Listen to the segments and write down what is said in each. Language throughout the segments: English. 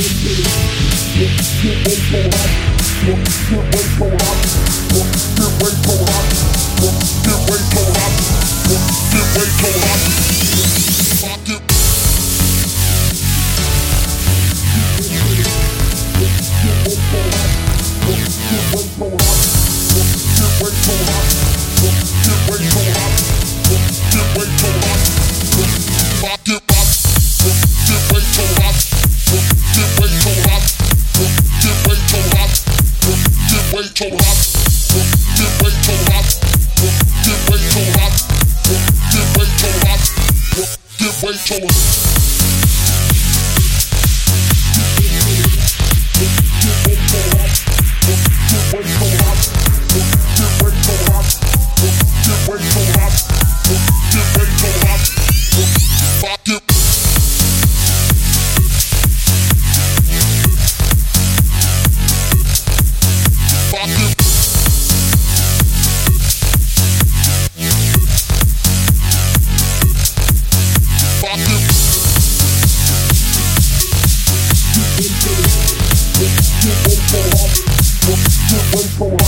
Get ready for for it. Wait for it.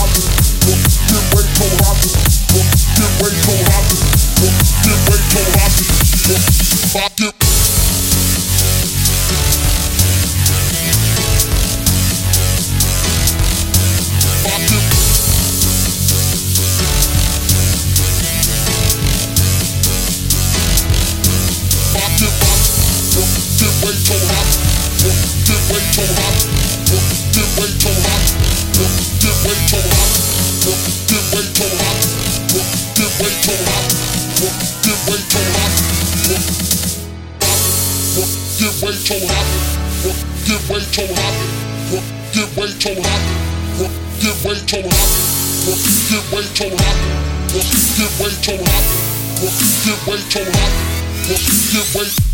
way till it up. Get way till it up. Get way till it up. Get way till it up. Get way till it up. Get way.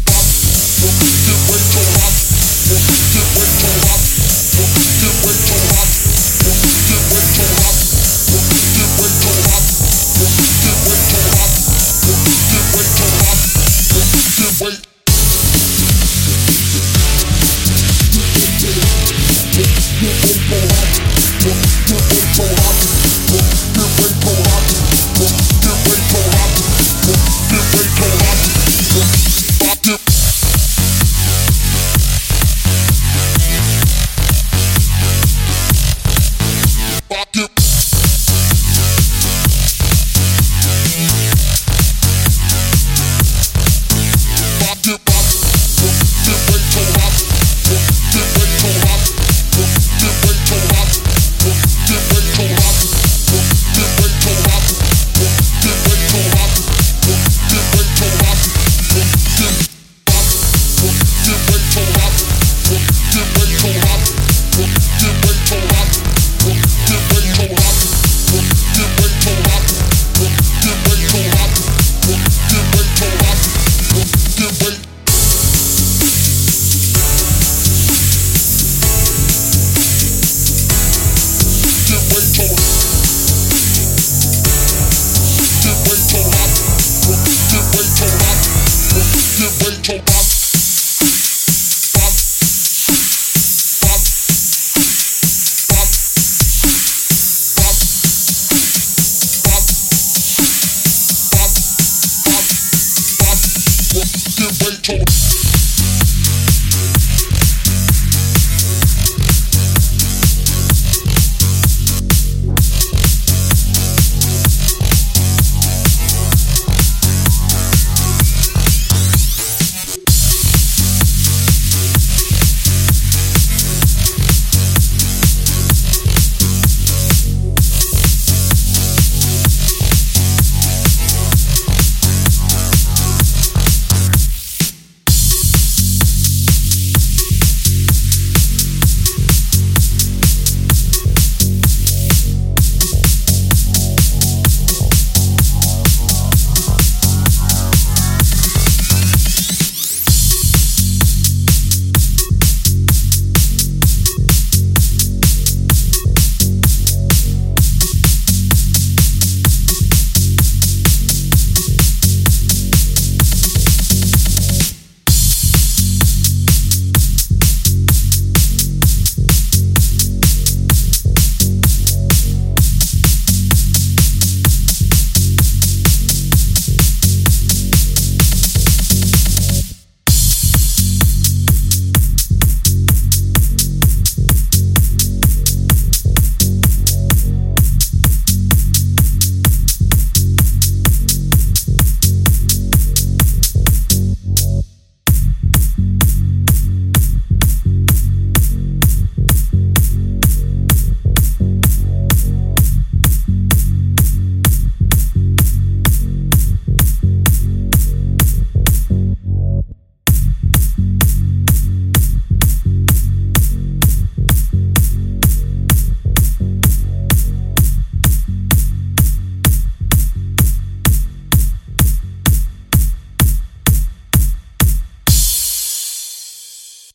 Pull